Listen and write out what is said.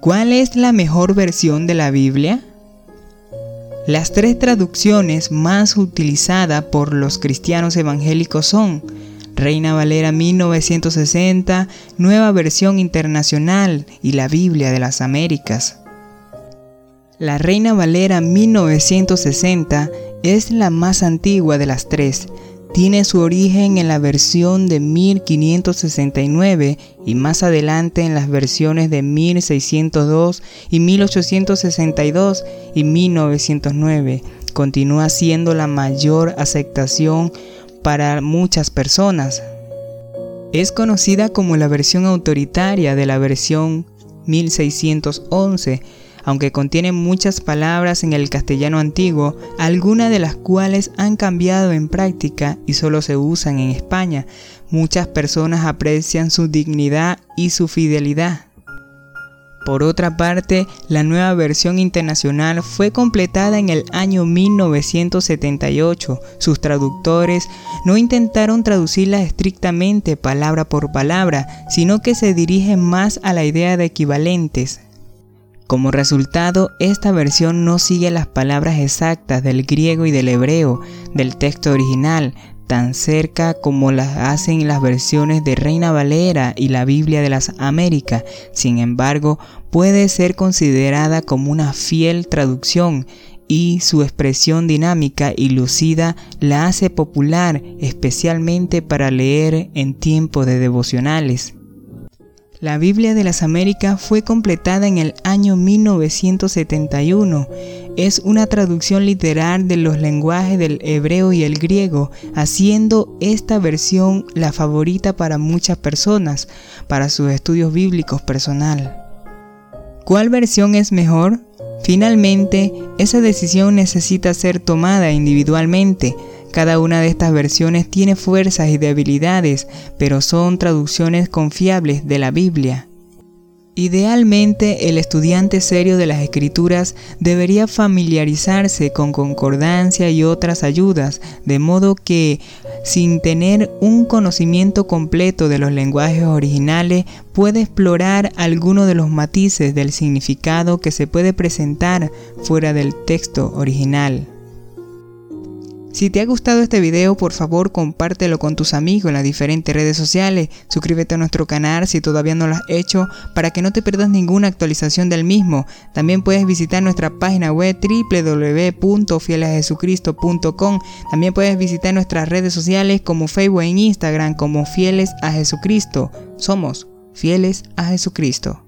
¿Cuál es la mejor versión de la Biblia? Las tres traducciones más utilizadas por los cristianos evangélicos son Reina Valera 1960, Nueva Versión Internacional y la Biblia de las Américas. La Reina Valera 1960 es la más antigua de las tres. Tiene su origen en la versión de 1569 y más adelante en las versiones de 1602 y 1862 y 1909. Continúa siendo la mayor aceptación para muchas personas. Es conocida como la versión autoritaria de la versión 1611, aunque contiene muchas palabras en el castellano antiguo, algunas de las cuales han cambiado en práctica y solo se usan en España. Muchas personas aprecian su dignidad y su fidelidad. Por otra parte, la nueva versión internacional fue completada en el año 1978. Sus traductores no intentaron traducirla estrictamente palabra por palabra, sino que se dirigen más a la idea de equivalentes. Como resultado, esta versión no sigue las palabras exactas del griego y del hebreo del texto original, tan cerca como las hacen las versiones de Reina Valera y la Biblia de las Américas. Sin embargo, puede ser considerada como una fiel traducción y su expresión dinámica y lucida la hace popular especialmente para leer en tiempo de devocionales. La Biblia de las Américas fue completada en el año 1971. Es una traducción literal de los lenguajes del hebreo y el griego, haciendo esta versión la favorita para muchas personas para sus estudios bíblicos personal. ¿Cuál versión es mejor? Finalmente, esa decisión necesita ser tomada individualmente, cada una de estas versiones tiene fuerzas y debilidades, pero son traducciones confiables de la Biblia. Idealmente, el estudiante serio de las escrituras debería familiarizarse con concordancia y otras ayudas, de modo que, sin tener un conocimiento completo de los lenguajes originales, puede explorar algunos de los matices del significado que se puede presentar fuera del texto original. Si te ha gustado este video, por favor compártelo con tus amigos en las diferentes redes sociales. Suscríbete a nuestro canal si todavía no lo has hecho para que no te pierdas ninguna actualización del mismo. También puedes visitar nuestra página web www.fielesajesucristo.com. También puedes visitar nuestras redes sociales como Facebook e Instagram como Fieles a Jesucristo. Somos Fieles a Jesucristo.